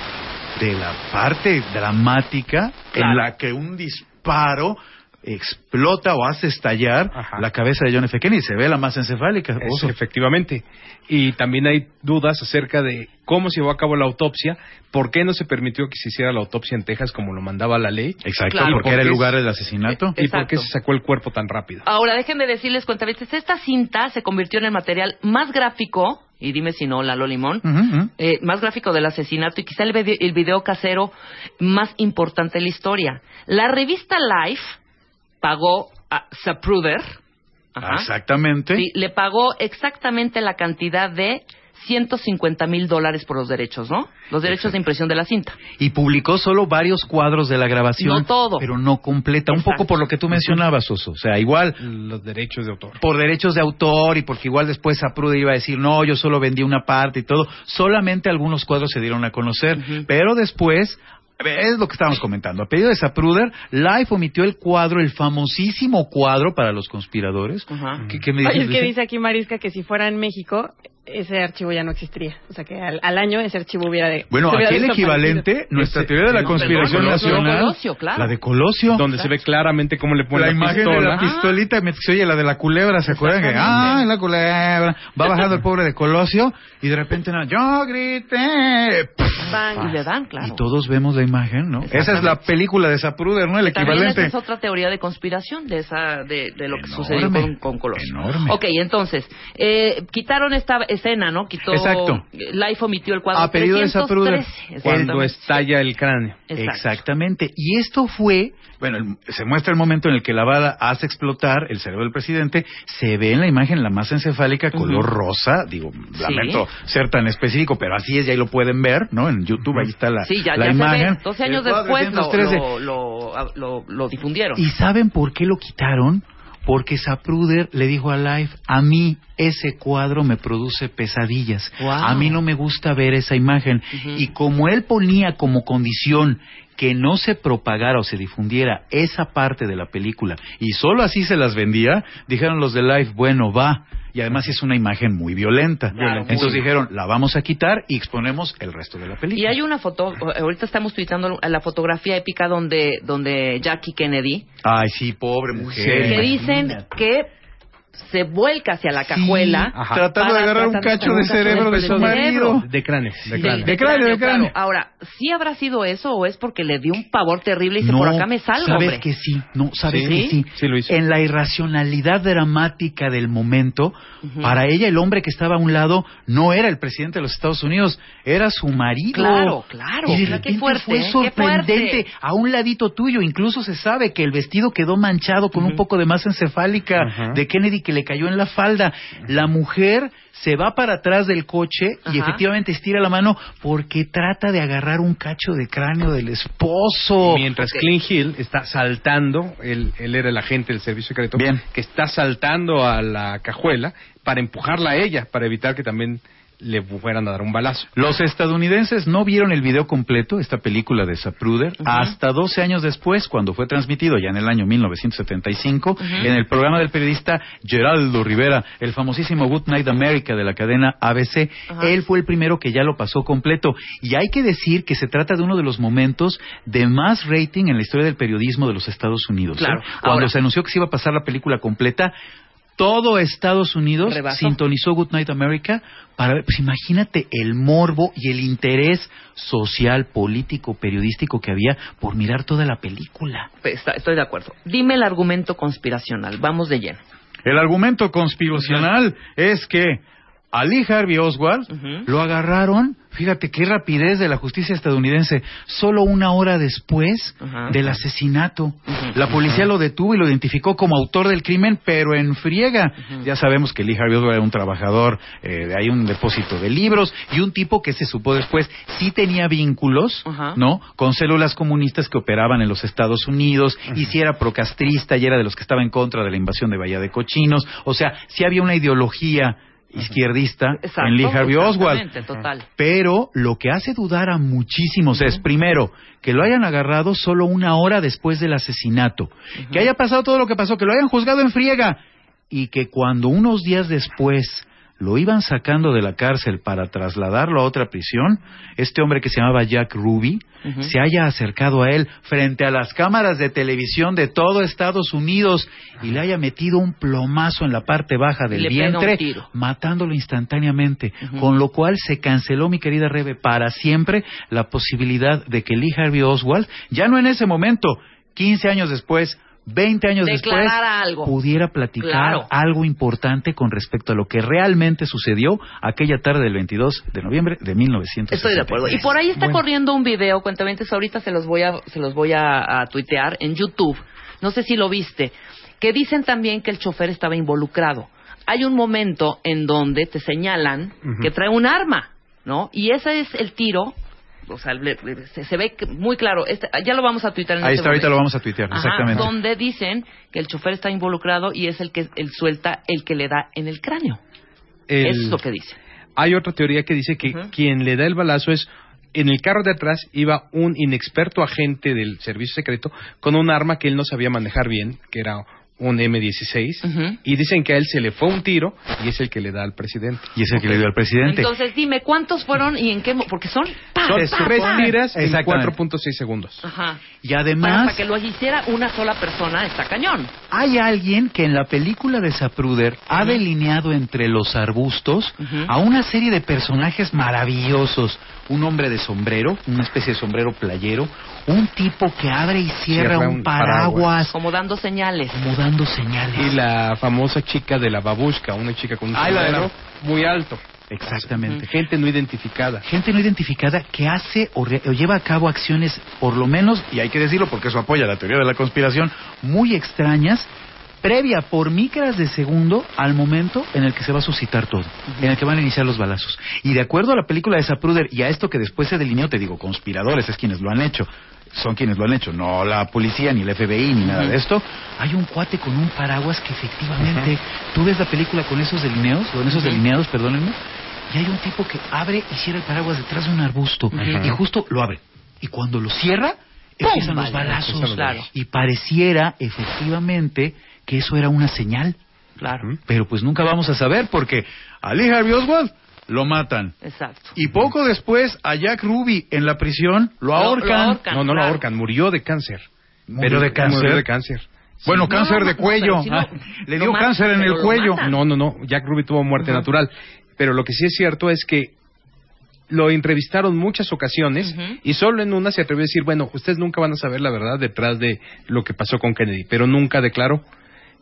de la parte dramática Claro. en la que un disparo explota o hace estallar Ajá. la cabeza de John F. Kennedy. Se ve la masa encefálica. Es- Oso. efectivamente. Y también hay dudas acerca de cómo se llevó a cabo la autopsia, por qué no se permitió que se hiciera la autopsia en Texas como lo mandaba la ley, Exacto, Claro. porque era el lugar del asesinato. Eh, y por qué se sacó el cuerpo tan rápido. Ahora, déjenme decirles, cuentavientes, esta cinta se convirtió en el material más gráfico, y dime si no, Lalo Limón, eh, más gráfico del asesinato y quizá el video, el video casero más importante de la historia. La revista Life pagó a Zapruder, ajá, Exactamente. sí, le pagó exactamente la cantidad de 150 mil dólares por los derechos, ¿no? Los derechos de impresión de la cinta. Y publicó solo varios cuadros de la grabación. No todo. Pero no completa. Un poco por lo que tú mencionabas, Oso. O sea, igual Los derechos de autor. por derechos de autor y porque igual después Zapruder iba a decir, no, yo solo vendí una parte y todo. Solamente algunos cuadros se dieron a conocer. Pero después, es lo que estábamos comentando. A pedido de Zapruder, Life omitió el cuadro, el famosísimo cuadro para los conspiradores. Ajá. ¿Qué, qué me Oye, dices, es que dice aquí Marisca que si fuera en México, ese archivo ya no existiría. O sea, que al, al año ese archivo hubiera de. Bueno, hubiera aquí el equivalente, nuestra Ese- teoría de la conspiración nacional, Colosio, claro. la de Colosio, Donde se ve claramente cómo le pone la la, imagen de pistola. la pistolita, me se oye la de la culebra, ¿se acuerdan? Que, ah, la culebra, va bajando el pobre de Colosio y de repente, no, yo grité, Bang. Y le dan, claro. y todos vemos la imagen, ¿no? Esa es la película de Zapruder, ¿no? El También esa equivalente. es otra teoría de conspiración de esa de, de lo que Enorme, sucedió con, con Colosio. enorme. Ok, entonces, eh, quitaron esta escena, ¿no? Quitó... Exacto. Life omitió el cuadro A pedido de 313, Zapruder. Cuando estalla el cráneo. Exacto. Exactamente. Y esto fue, bueno, el- se muestra el momento en el que la bala hace explotar el cerebro del presidente, se ve en la imagen la masa encefálica color rosa, digo, lamento ser tan específico, pero así es, y ahí lo pueden ver, ¿no? En YouTube, ahí está la, Sí, ya, la ya imagen. se ve. 12 años después lo, 313. lo, lo, lo- lo difundieron. ¿Y saben por qué lo quitaron? Porque Zapruder le dijo a Life, a mí ese cuadro me produce pesadillas. Wow. A mí no me gusta ver esa imagen. Y como él ponía como condición que no se propagara o se difundiera esa parte de la película y solo así se las vendía, dijeron los de Life, bueno, va. Y además es una imagen muy violenta. Claro, Entonces muy. dijeron, la vamos a quitar y exponemos el resto de la película. Y hay una foto, ahorita estamos tuitando la fotografía épica donde, donde Jackie Kennedy, Ay, sí, pobre mujer. que dicen que se vuelca hacia la cajuela. Tratando de agarrar un cacho de cerebro de su marido. De cráneo. De cráneo. De cráneo, de cráneo. claro. Ahora, ¿sí habrá sido eso o es porque le dio un pavor terrible y dice, No, por acá me salgo, sabes hombre? que sí, no, sabes Sí, que sí. sí lo hizo. En la irracionalidad dramática del momento, para ella el hombre que estaba a un lado no era el presidente de los Estados Unidos, era su marido. Claro, claro. Y de Qué repente fuerte, fue. Qué sorprendente a un ladito tuyo. Incluso se sabe que el vestido quedó manchado con un poco de masa encefálica de Kennedy que le cayó en la falda. La mujer se va para atrás del coche y Ajá. efectivamente estira la mano porque trata de agarrar un cacho de cráneo del esposo. Mientras Ok. Clint Hill está saltando, él, él era el agente del servicio secreto, Bien. que está saltando a la cajuela para empujarla a ella, para evitar que también le fueran a dar un balazo. Los estadounidenses no vieron el video completo, esta película de Zapruder, hasta 12 años después, cuando fue transmitido, ya en el año 1975, en el programa del periodista Geraldo Rivera, el famosísimo Good Night America de la cadena ABC. Él fue el primero que ya lo pasó completo. Y hay que decir que se trata de uno de los momentos de más rating en la historia del periodismo de los Estados Unidos. ¿eh? Claro. Cuando Ahora- se anunció que se iba a pasar la película completa, todo Estados Unidos Rebasó. sintonizó Good Night America para ver, pues imagínate el morbo y el interés social, político, periodístico que había por mirar toda la película. Está- estoy de acuerdo. Dime el argumento conspiracional. Vamos de lleno. El argumento conspiracional es que a Lee Harvey Oswald lo agarraron, fíjate qué rapidez de la justicia estadounidense, solo una hora después del asesinato. La policía lo detuvo y lo identificó como autor del crimen, pero en friega. Ya sabemos que Lee Harvey Oswald era un trabajador, eh, de ahí un depósito de libros y un tipo que se supo después sí tenía vínculos. ¿no? Con células comunistas que operaban en los Estados Unidos y si era procastrista y era de los que estaba en contra de la invasión de Bahía de Cochinos. O sea, sí había una ideología izquierdista Exacto, en Lee Harvey Oswald. total. Pero lo que hace dudar a muchísimos es, primero, que lo hayan agarrado solo una hora después del asesinato, que haya pasado todo lo que pasó, que lo hayan juzgado en friega. Y que cuando unos días después lo iban sacando de la cárcel para trasladarlo a otra prisión, este hombre que se llamaba Jack Ruby se haya acercado a él frente a las cámaras de televisión de todo Estados Unidos y le haya metido un plomazo en la parte baja del le vientre, matándolo instantáneamente, con lo cual se canceló, mi querida Rebe, para siempre la posibilidad de que Lee Harvey Oswald, ya no en ese momento, 15 años después, 20 años después, algo. pudiera platicar Claro. algo importante con respecto a lo que realmente sucedió aquella tarde del 22 de noviembre de 1960. Estoy de acuerdo. Y por ahí está Bueno. corriendo un video, cuentamente ahorita se los voy a se los voy a, a tuitear en YouTube. No sé si lo viste, que dicen también que el chofer estaba involucrado. Hay un momento en donde te señalan que trae un arma, ¿no? Y ese es el tiro. O sea, le- le- se, se ve muy claro. Este- ya lo vamos a tuitear en Ahí este está, ahorita lo vamos a tuitear, Ajá, exactamente. donde dicen que el chofer está involucrado y es el que él suelta el que le da en el cráneo. El- Eso es lo que dice. Hay otra teoría que dice que quien le da el balazo es en el carro de atrás iba un inexperto agente del servicio secreto con un arma que él no sabía manejar bien, que era un M16, Ujú. y dicen que a él se le fue un tiro y es el que le da al presidente. Y es el que le dio al presidente. Entonces, dime, ¿cuántos fueron y en qué? mo- Porque son... pa, Son pa, tres pa. tiras en Exactamente. 4.6 segundos. Ajá. Y Para, además, para que lo hiciera una sola persona está cañón. hay alguien que en la película de Zapruder ha delineado entre los arbustos a una serie de personajes maravillosos. Un hombre de sombrero, una especie de sombrero playero, un tipo que abre y cierra, Cierra un, un paraguas, Como dando señales. como dando señales. Y la famosa chica de la babushka, una chica con un sombrero muy alto. Exactamente. Gente no identificada. Gente no identificada que hace o, re- o lleva a cabo acciones, por lo menos, y hay que decirlo porque eso apoya la teoría de la conspiración, muy extrañas, previa por micras de segundo al momento en el que se va a suscitar todo, en el que van a iniciar los balazos. Y de acuerdo a la película de Zapruder y a esto que después se delineó, te digo, conspiradores es quienes lo han hecho, son quienes lo han hecho, no la policía, ni el FBI, ni nada de esto. Hay un cuate con un paraguas que efectivamente, tú ves la película con esos delineados, con esos delineados, perdónenme, y hay un tipo que abre y cierra el paraguas detrás de un arbusto. Y justo lo abre. Y cuando lo cierra, empiezan los balazos. Claro. Y pareciera, efectivamente, que eso era una señal. Claro. Pero pues nunca vamos a saber porque a Lee Harvey Oswald lo matan. Exacto. Y poco después a Jack Ruby en la prisión lo ahorcan. lo ahorcan. No, no lo ahorcan, murió de cáncer. ¿Murió de cáncer? Murió de cáncer. Bueno, Sí, cáncer no, de cuello. pero si no, Ah, le dio matan, cáncer en pero el lo cuello. matan. No, no, no. Jack Ruby tuvo muerte natural. Pero lo que sí es cierto es que lo entrevistaron muchas ocasiones y solo en una se atrevió a decir, bueno, ustedes nunca van a saber la verdad detrás de lo que pasó con Kennedy, pero nunca declaró.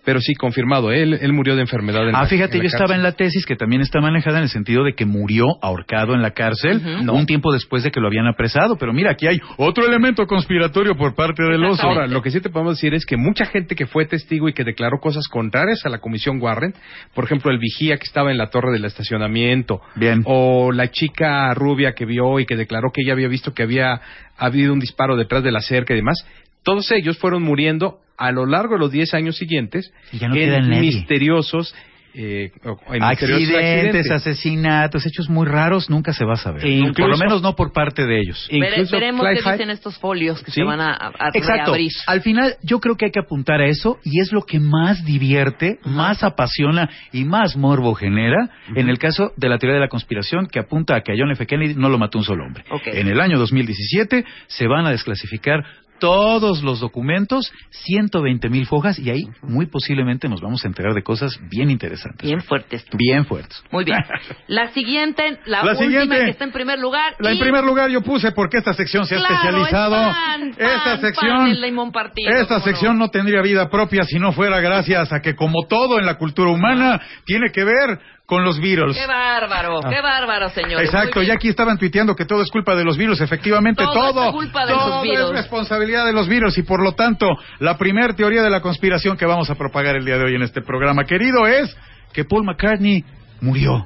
Pero sí, confirmado, él, él murió de enfermedad. En Ah, la- fíjate, en yo estaba en la tesis que también está manejada en el sentido de que murió ahorcado en la cárcel Ujú. un tiempo después de que lo habían apresado. Pero mira, aquí hay otro elemento conspiratorio por parte del oso. Ahora, lo que sí te podemos decir es que mucha gente que fue testigo y que declaró cosas contrarias a la comisión Warren, por ejemplo, el vigía que estaba en la torre del estacionamiento, Bien. o la chica rubia que vio y que declaró que ella había visto que había habido un disparo detrás de la cerca y demás, todos ellos fueron muriendo a lo largo de los 10 años siguientes Y ya no queda en nadie. misteriosos, eh, en misteriosos accidentes, asesinatos, hechos muy raros, nunca se va a saber. E incluso- por lo menos no por parte de ellos. Vere- Incluso veremos Clyde qué Hyde- dicen estos folios que Sí. se van a, a- a Exacto. reabrir. Al final, yo creo que hay que apuntar a eso y es lo que más divierte, más apasiona y más morbo genera en el caso de la teoría de la conspiración que apunta a que a John F. Kennedy no lo mató un solo hombre. Ok. En el año 2017 se van a desclasificar todos los documentos, 120 mil fojas y ahí muy posiblemente nos vamos a enterar de cosas bien interesantes. Bien fuertes. Bien fuertes. Muy bien. La siguiente, la, La última siguiente. que está en primer lugar. La, en primer lugar yo puse porque esta sección se ha Claro, especializado. es fan, esta fan, sección, partido, esta sección no. no tendría vida propia si no fuera gracias a que como todo en la cultura humana tiene que ver con los Beatles. Qué bárbaro, qué bárbaro, señor. Exacto, ya aquí estaban tuiteando que todo es culpa de los virus, efectivamente Todo todo. es culpa de todo los virus. es responsabilidad de los virus y por lo tanto, la primer teoría de la conspiración que vamos a propagar el día de hoy en este programa, querido, es que Paul McCartney murió.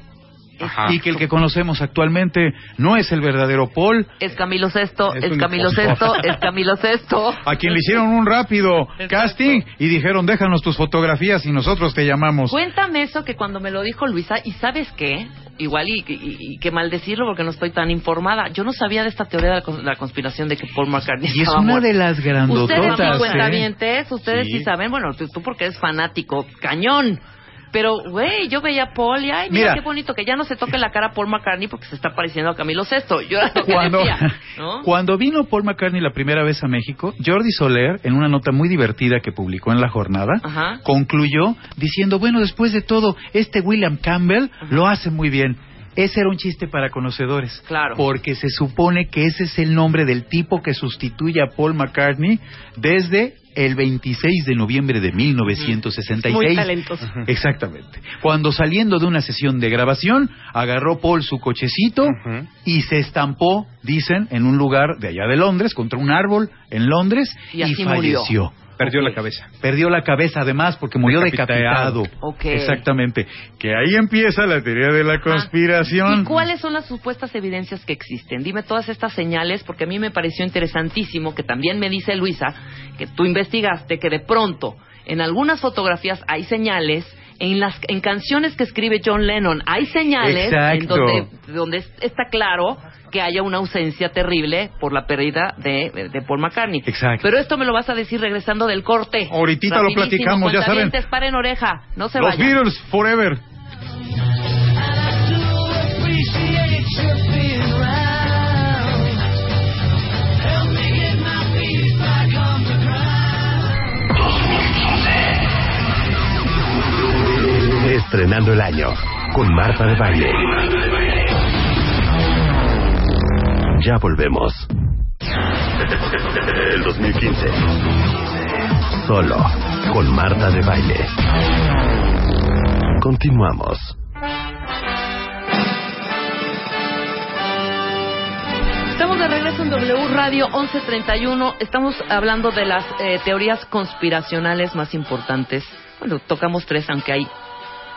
Ajá. Y que el que conocemos actualmente no es el verdadero Paul, Es Camilo Sesto, Es Camilo. Sesto, es Camilo Sesto. a quien le hicieron un rápido Exacto. casting y dijeron, déjanos tus fotografías y nosotros te llamamos. Cuéntame eso que cuando me lo dijo Luisa, y ¿sabes qué? Igual y, y, y que maldecirlo porque no estoy tan informada. Yo no sabía de esta teoría de la, cons- la conspiración de que Paul McCartney Y es una muerto. de las Ustedes grandototas. sí ¿eh? cuentavientes, ustedes Sí. sí. saben, bueno, tú, tú porque eres fanático, cañón. Pero, güey, yo veía a Paul y, ay, mira, Mira. qué bonito, que ya no se toque la cara a Paul McCartney porque se está pareciendo a Camilo Sesto. Yo era lo que Cuando, decía, ¿no? cuando vino Paul McCartney la primera vez a México, Jordi Soler, en una nota muy divertida que publicó en La Jornada, Ajá. concluyó diciendo, bueno, después de todo, este William Campbell lo hace muy bien. Ese era un chiste para conocedores. Claro. Porque se supone que ese es el nombre del tipo que sustituye a Paul McCartney desde el 26 de noviembre de 1966. Muy talentoso. Exactamente. Cuando saliendo de una sesión de grabación, agarró Paul su cochecito y se estampó, dicen, en un lugar de allá de Londres, contra un árbol en Londres Y murió. Perdió la cabeza. Perdió la cabeza además porque murió Decapitado. decapitado. Exactamente. Que ahí empieza la teoría de la conspiración. ¿Y cuáles son las supuestas evidencias que existen? Dime todas estas señales, porque a mí me pareció interesantísimo, que también me dice Luisa, que tú investigaste que de pronto en algunas fotografías hay señales, en las en canciones que escribe John Lennon hay señales en donde, donde es- está claro que haya una ausencia terrible por la pérdida de, de Paul McCartney. Exacto. Pero esto me lo vas a decir regresando del corte. Ahorita lo platicamos, ya saben. paren oreja, no se Los vayan. Beatles Forever. Estrenando el año con Marta de Baile. Ya volvemos. El 2015. Solo con Marta de Baile. Continuamos. Estamos de regreso en W Radio 1131. Estamos hablando de las eh, teorías conspiracionales más importantes. Bueno, tocamos tres, aunque hay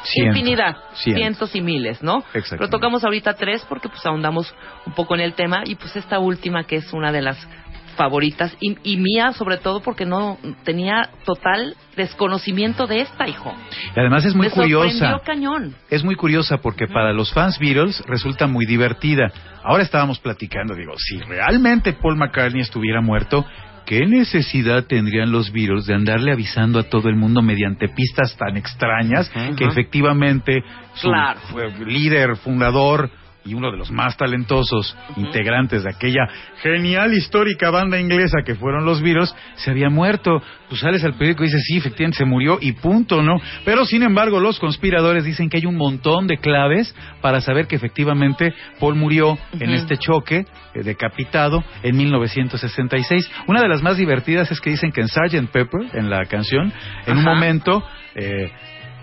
Cientos. infinidad, Cientos. cientos y miles, ¿no? Pero tocamos ahorita tres porque pues ahondamos un poco en el tema y pues esta última que es una de las favoritas y, y mía sobre todo porque no tenía total desconocimiento de esta, hijo. Y además es muy Me curiosa. cañón. Es muy curiosa porque para los fans Beatles resulta muy divertida. Ahora estábamos platicando, digo, si realmente Paul McCartney estuviera muerto, ¿qué necesidad tendrían los Beatles de andarle avisando a todo el mundo mediante pistas tan extrañas que efectivamente su Claro. fue líder, fundador y uno de los más talentosos integrantes de aquella genial histórica banda inglesa que fueron los Beatles, se había muerto. Pues sales al periódico y dices, sí, efectivamente se murió y punto, ¿no? Pero sin embargo, los conspiradores dicen que hay un montón de claves para saber que efectivamente Paul murió en este choque eh, decapitado en 1966. Una de las más divertidas es que dicen que en Sgt. Pepper, en la canción, en un momento eh,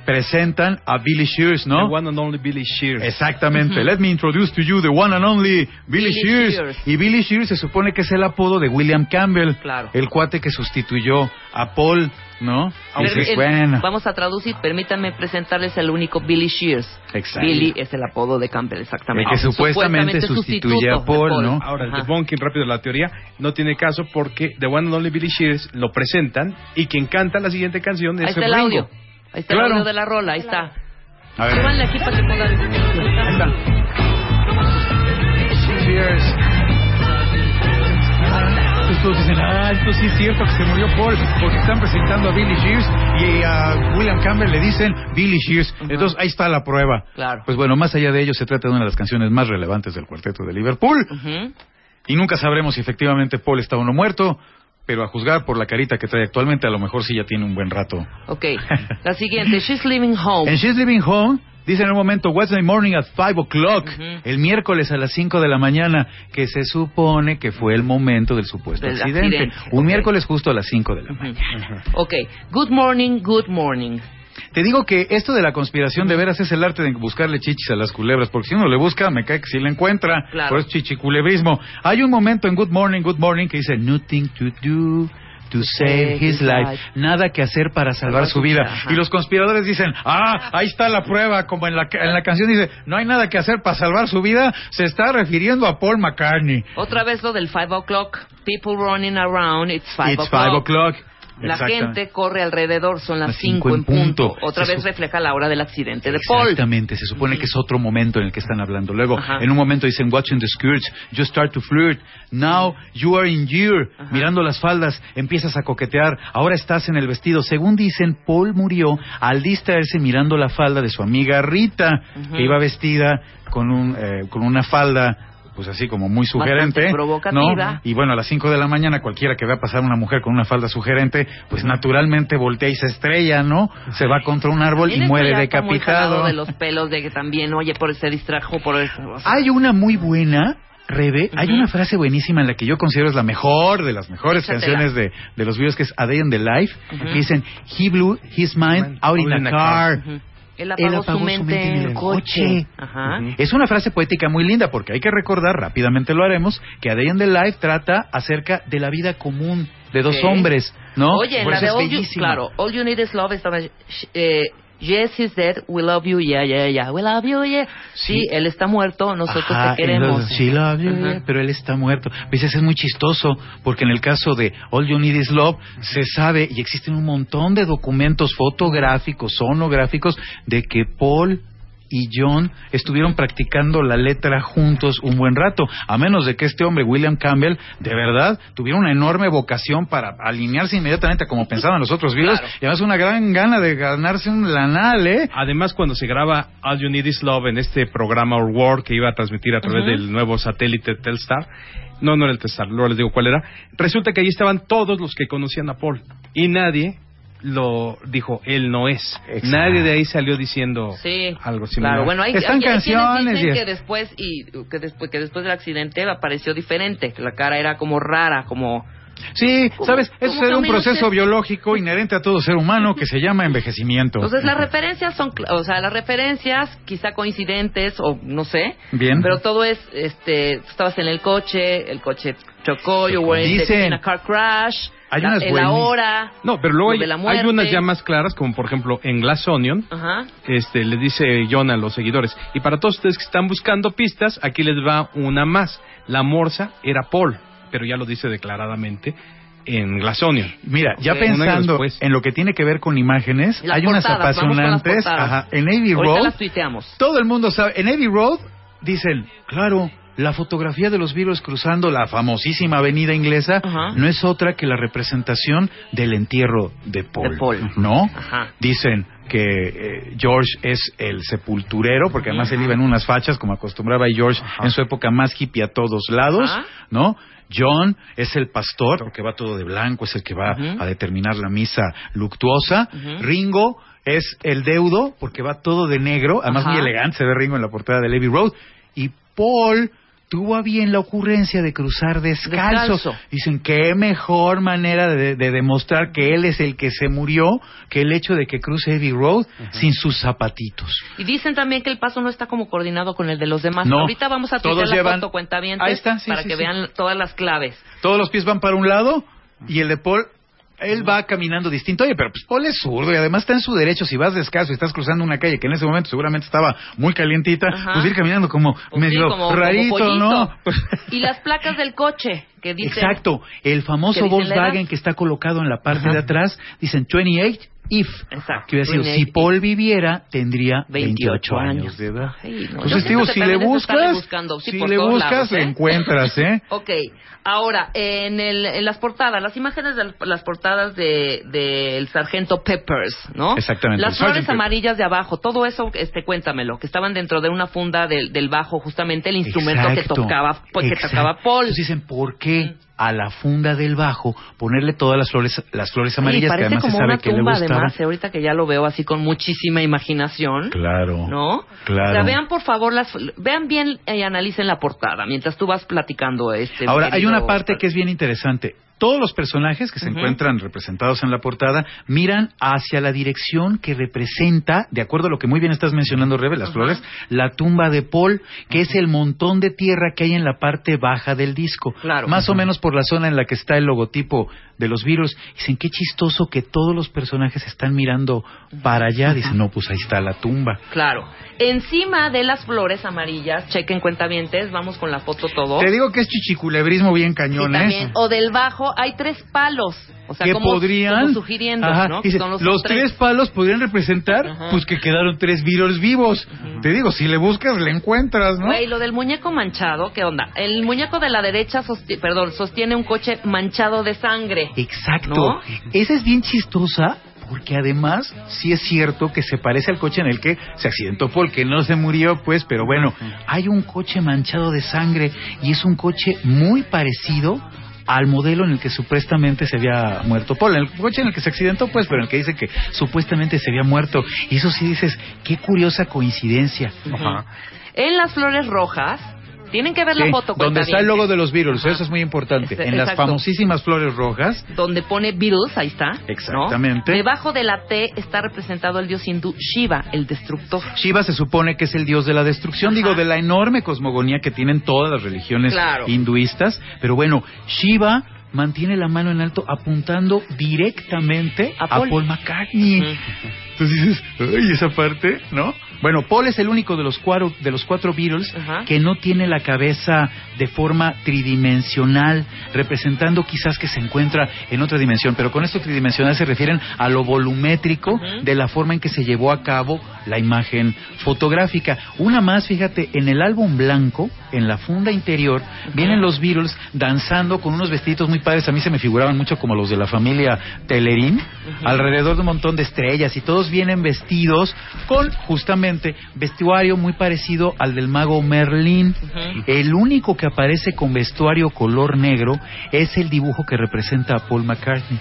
presentan a Billy Shears, ¿no? The one and only Billy Shears. Exactamente. Let me introduce to you the one and only Billy, Billy Shears. Shears. Y Billy Shears se supone que es el apodo de William Campbell, Claro. el cuate que sustituyó a Paul, ¿no? Per- Dices, el- bueno, Vamos a traducir, permítanme presentarles el único Billy Shears. Exacto. Billy es el apodo de Campbell, exactamente. El que supuestamente sustituye a Paul, ¿no? Ahora, el debunking rápido de la teoría no tiene caso porque The One and Only Billy Shears lo presentan y quien canta la siguiente canción Ahí es está el Ringo. audio. Ahí está Claro. el audio de la rola, ahí está. a ver. Súbanle aquí para que pongan. Ahí está. Cheers. Entonces todos dicen, ah, esto sí es cierto que se murió Paul, porque están presentando a Billy Shears y a William Campbell le dicen Billy Shears. Entonces ahí está la prueba. Claro. Pues bueno, más allá de ello, se trata de una de las canciones más relevantes del cuarteto de Liverpool. Y nunca sabremos si efectivamente Paul está o no muerto, pero a juzgar por la carita que trae actualmente, a lo mejor sí ya tiene un buen rato. Ok. La siguiente, She's Living Home. En She's Living Home, dice en un momento, Wednesday morning at 5 o'clock, Ujú. el miércoles a las 5 de la mañana, que se supone que fue el momento del supuesto Del accidente. accidente, Un ok. miércoles justo a las 5 de la mañana. Ok. Good morning, good morning. Te digo que esto de la conspiración de veras es el arte de buscarle chichis a las culebras, porque si uno le busca, me cae que si le encuentra. Claro. Por eso chichiculebrismo. Hay un momento en Good Morning, Good Morning que dice, nothing to do. To save his life. Nada que hacer para salvar su vida. Ajá. Y los conspiradores dicen, ah, ahí está la prueba, como en la, en la canción dice, no hay nada que hacer para salvar su vida, se está refiriendo a Paul McCartney. Otra vez lo del five o'clock. People running around, it's five It's o'clock. five o'clock. La gente corre alrededor, son las Las 5 cinco en punto. punto. Otra Se vez refleja la hora del accidente de Paul. Exactamente, se supone que es otro momento en el que están hablando. Luego, Ajá. en un momento dicen, watching the skirts, you start to flirt. Now you are in gear. Ajá. Mirando las faldas, empiezas a coquetear. Ahora estás en el vestido. Según dicen, Paul murió al distraerse mirando la falda de su amiga Rita, que iba vestida con, un, eh, con una falda pues así como muy sugerente, Bastante provocativa. ¿no? Y bueno, a las 5 de la mañana cualquiera que vea pasar una mujer con una falda sugerente, pues naturalmente voltea y se estrella, ¿no? Se va contra un árbol y muere muy decapitado. de los pelos de que también, oye, por se distrajo por eso. o sea, Hay una muy buena, Rebe, hay una frase buenísima en la que yo considero es la mejor de las mejores Échatela. canciones de, de los videos, que es A Day in the Life, que dicen, He blew his mind out in a car. Él apagó, Él apagó su mente en el coche. Ajá. Ujú. Es una frase poética muy linda porque hay que recordar, rápidamente lo haremos, que A Day in the Life trata acerca de la vida común de dos hombres, ¿no? Oye, en la de All You, claro, All You Need Is Love estaba, eh, Yes, he's dead, we love you, yeah, yeah, yeah, we love you, yeah. Sí, Sí. él está muerto, nosotros Ajá, te queremos. she loves you, pero él está muerto. Es muy chistoso, porque en el caso de All You Need Is Love, se sabe, y existen un montón de documentos fotográficos, sonográficos, de que Paul y John estuvieron practicando la letra juntos un buen rato, a menos de que este hombre, William Campbell, de verdad tuviera una enorme vocación para alinearse inmediatamente como pensaban los otros videos, Claro. y además una gran gana de ganarse un lanal, ¿eh? Además, cuando se graba All You Need Is Love en este programa Our World que iba a transmitir a través del nuevo satélite Telstar, no, no era el Telstar, luego les digo cuál era, resulta que ahí estaban todos los que conocían a Paul y nadie lo dijo, él no es. Exacto. Nadie de ahí salió diciendo Sí, algo similar. Claro, bueno, hay, Están hay- hay quienes canciones dicen y es- que después y que después que después del accidente apareció diferente, que la cara era como rara, como Sí, ¿sabes? Eso es un proceso biológico inherente a todo ser humano que se llama envejecimiento. Entonces las referencias son, o sea, las referencias quizá coincidentes o no sé, Bien. pero todo es, este, tú estabas en el coche, el coche chocó, you were in a car crash, Hay la, unas la buenis- hora, No, pero luego hay, de la hay muerte. unas ya más claras, como por ejemplo en Glass Onion, Ajá. este, le dice John a los seguidores, y para todos ustedes que están buscando pistas, aquí les va una más. La morsa era Paul, pero ya lo dice declaradamente en Glass Onion. Mira, ya pensando después. en lo que tiene que ver con imágenes, Las hay unas portadas, apasionantes. Ajá, en Navy Ahorita Road, las todo el mundo sabe. En Navy Road dicen, claro, la fotografía de los Beatles cruzando la famosísima avenida inglesa Ajá. no es otra que la representación del entierro de Paul. De Paul. ¿No? Ajá. Dicen que eh, George es el sepulturero, porque además él iba en unas fachas, como acostumbraba George en su época más hippie a todos lados, Ajá. ¿no? John es el pastor, porque va todo de blanco, es el que va a determinar la misa luctuosa. Ringo es el deudo, porque va todo de negro, además Ajá. muy elegante se ve Ringo en la portada de Levy Road. Y Paul tuvo a bien la ocurrencia de cruzar descalzo. Descalzo. Dicen, qué mejor manera de, de demostrar que él es el que se murió que el hecho de que cruce Heavy Road sin sus zapatitos. Y dicen también que el paso no está como coordinado con el de los demás. No, Ahorita vamos a todos la llevan- foto está, sí, para sí, que sí. vean todas las claves. Todos los pies van para un lado y el de Paul, él va caminando distinto. Oye, pero pues Paul es zurdo y además está en su derecho. Si vas descalzo y estás cruzando una calle que en ese momento seguramente estaba muy calientita, Ajá. pues ir caminando como Pues sí, medio como rarito. ¿no? Y las placas del coche que dicen Exacto, el famoso Volkswagen que está colocado en la parte de atrás, dicen 28 if. Exacto, Que hubiera sido, 28 si Paul viviera, tendría 28 28 años. años de edad. Ay, no, yo Entonces, digo, si le buscas, buscando, sí, si le buscas, lados, le ¿eh? encuentras, ¿eh? Ok, ahora, en, el, en las portadas, las imágenes de las portadas de del sargento Peppers, ¿no? Exactamente, Las el flores amarillas de abajo, todo eso, este, cuénamelo, que estaban dentro de una funda del, del bajo, justamente el instrumento que tocaba, pues, que tocaba Paul. Entonces dicen, ¿por qué a la funda del bajo ponerle todas las flores, las flores amarillas que además se sabe una que le tumba, gustaba? además, eh, ahorita que ya lo veo así con muchísima imaginación. Claro. ¿No? Claro. O sea, vean por favor las, vean bien y analicen la portada mientras tú vas platicando este. Ahora, hay una parte que es bien interesante. Todos los personajes que se encuentran representados en la portada miran hacia la dirección que representa, de acuerdo a lo que muy bien estás mencionando, Rebe, las flores, la tumba de Paul, que es el montón de tierra que hay en la parte baja del disco. Claro. Más o menos por la zona en la que está el logotipo de los virus. Dicen, qué chistoso que todos los personajes están mirando para allá. Dicen, no, pues ahí está la tumba. Claro. Encima de las flores amarillas, chequen cuentavientes, vamos con la foto todo. Te digo que es chichiculebrismo bien Sí, cañón, ¿eh? O del bajo hay tres palos. O sea, que como, podrían como sugiriendo, Ajá, ¿no? dice, Son los, tres. palos podrían representar Ajá. pues que quedaron tres virus vivos te digo si le buscas le encuentras no Güey, lo del muñeco manchado, ¿qué onda? El muñeco de la derecha sosti- perdón, sostiene un coche manchado de sangre. Exacto ¿No? esa es bien chistosa porque además sí es cierto que se parece al coche en el que se accidentó Paul, que no se murió, pues, pero bueno, hay un coche manchado de sangre y es un coche muy parecido al modelo en el que supuestamente se había muerto Paul. El coche en el que se accidentó, pues, pero en el que dice que supuestamente se había muerto. Y eso sí dices, qué curiosa coincidencia. Ajá. En las flores rojas, tienen que ver la Sí, foto. donde está el logo de los Beatles, Ajá. eso es muy importante. Este, en las exacto. famosísimas flores rojas, Donde pone Beatles, ahí está. ¿no? Exactamente. Debajo de la T está representado el dios hindú Shiva, el destructor. Shiva se supone que es el dios de la destrucción, Ajá. digo, de la enorme cosmogonía que tienen todas las religiones Claro. hinduistas. Pero bueno, Shiva mantiene la mano en alto apuntando directamente A a Paul. Paul, McCartney. Ujú. Entonces dices, ay, esa parte, ¿no? Bueno, Paul es el único de los cuatro, de los cuatro Beatles Ajá. que no tiene la cabeza de forma tridimensional, representando quizás que se encuentra en otra dimensión, pero con esto tridimensional se refieren a lo volumétrico de la forma en que se llevó a cabo la imagen fotográfica. Una más, fíjate, en el álbum blanco, en la funda interior, vienen los Beatles danzando con unos vestiditos muy padres, a mí se me figuraban mucho como los de la familia Telerín, alrededor de un montón de estrellas y todos vienen vestidos con justamente vestuario muy parecido al del mago Merlín. El único que aparece con vestuario color negro es el dibujo que representa a Paul McCartney.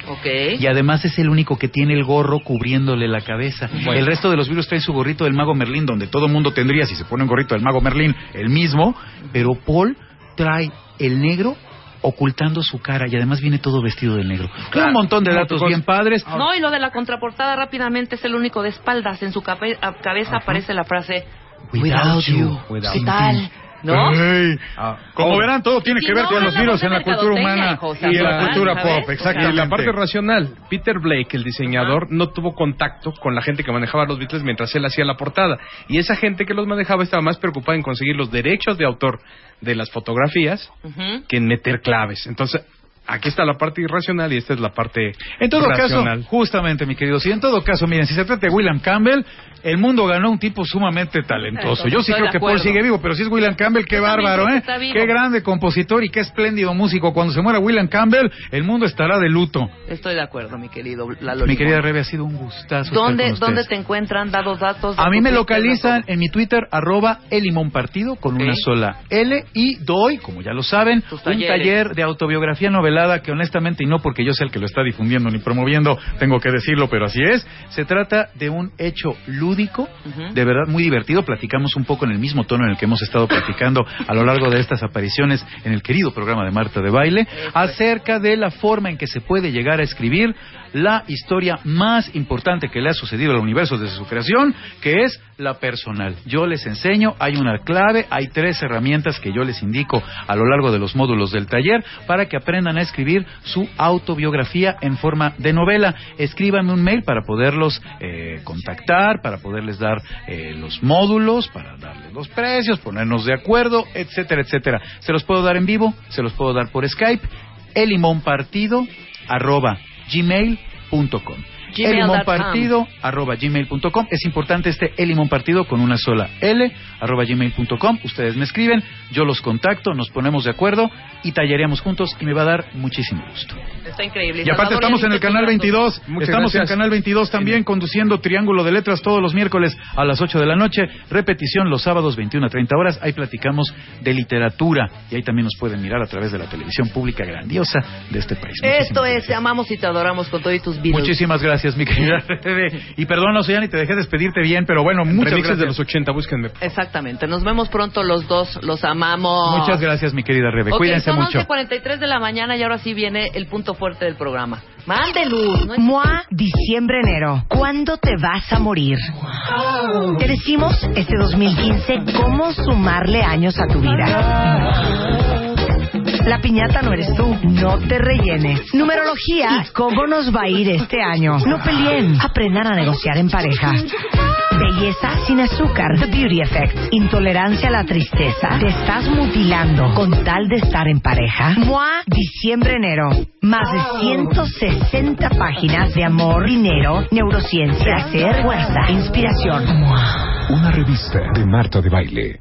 Y además es el único que tiene el gorro cubriéndole la cabeza. Bueno. El resto de los virus traen su gorrito del mago Merlín, donde todo mundo tendría, si se pone un gorrito del mago Merlín, el mismo, pero Paul trae el negro ocultando su cara y además viene todo vestido de negro. Claro. Un montón de datos Como- bien padres. No, y lo de la contraportada rápidamente es el único de espaldas. En su cabeza aparece la frase Without you. Without ¿Qué tal? ¿No? Ah, Como oh, verán, todo tiene que ver no, con los virus en la cultura humana hijo, o sea, y en la cultura pop, Y exactamente. en la parte racional, Peter Blake, el diseñador, no tuvo contacto con la gente que manejaba los Beatles mientras él hacía la portada. Y esa gente que los manejaba estaba más preocupada en conseguir los derechos de autor de las fotografías que en meter claves. Entonces, aquí está la parte irracional y esta es la parte En todo racional. caso, justamente, mi querido, si en todo caso, miren, si se trata de William Campbell, el mundo ganó un tipo sumamente talentoso. Eso, Yo sí creo que Paul sigue vivo, pero si es William Campbell, qué Yo bárbaro, ¿eh? Qué grande compositor y qué espléndido músico. Cuando se muera William Campbell, el mundo estará de luto. Estoy de acuerdo, mi querido Lalo Mi querida Rebe, ha sido un gustazo. estar ¿Dónde, con ¿Dónde te encuentran? Dados datos. A mí me localizan en mi Twitter, arroba elimonpartido, con una sola L, y doy, como ya lo saben, un taller de autobiografía novelada que honestamente, y no porque yo sea el que lo está difundiendo ni promoviendo, tengo que decirlo, pero así es, se trata de un hecho lúdico, de verdad muy divertido, platicamos un poco en el mismo tono en el que hemos estado platicando a lo largo de estas apariciones en el querido programa de Marta de Baile, acerca de la forma en que se puede llegar a escribir la historia más importante que le ha sucedido al universo desde su creación, que es la personal. Yo les enseño, hay una clave, hay tres herramientas que yo les indico a lo largo de los módulos del taller para que aprendan a escribir su autobiografía en forma de novela. Escríbanme un mail para poderlos eh, contactar, para poderles dar eh, los módulos, para darles los precios, ponernos de acuerdo, etcétera, etcétera. Se los puedo dar en vivo, se los puedo dar por Skype, elimonpartido. Elimonpartido arroba gmail.com es importante este elimonpartido con una sola L arroba gmail.com ustedes me escriben, yo los contacto, nos ponemos de acuerdo y tallereamos juntos y me va a dar muchísimo gusto Está increíble. Y aparte estamos en el canal tus datos. 22. Muchas estamos en el gracias. canal 22 también conduciendo Triángulo de Letras todos los miércoles a las 8 de la noche. Repetición los sábados 21 a 30 horas. Ahí platicamos de literatura y ahí también nos pueden mirar a través de la televisión pública grandiosa de este país. Esto es, te amamos y te adoramos con todos tus videos. Muchísimas gracias, mi querida Rebe. Y perdón, Ocean, y te dejé despedirte bien, pero bueno, muchas Remixes gracias. de los 80, búsquenme. Exactamente. Nos vemos pronto los dos. Los amamos. Muchas gracias, mi querida Rebe. Ok, Cuídense son mucho. 11.43 de la mañana y ahora sí viene el punto fuerte del programa. ¡Mande luz! ¿no? MOA, diciembre, enero. ¿Cuándo te vas a morir? Te decimos este 2015 cómo sumarle años a tu vida. La piñata no eres tú, no te rellenes. Numerología, ¿y cómo nos va a ir este año? No peleen, aprendan a negociar en pareja. Belleza sin azúcar, The Beauty Effect. Intolerancia a la tristeza, te estás mutilando con tal de estar en pareja. MOA, diciembre-enero. Más de 160 páginas de amor, dinero, neurociencia, placer, fuerza, inspiración. MOA. Una revista de Marta de Baile.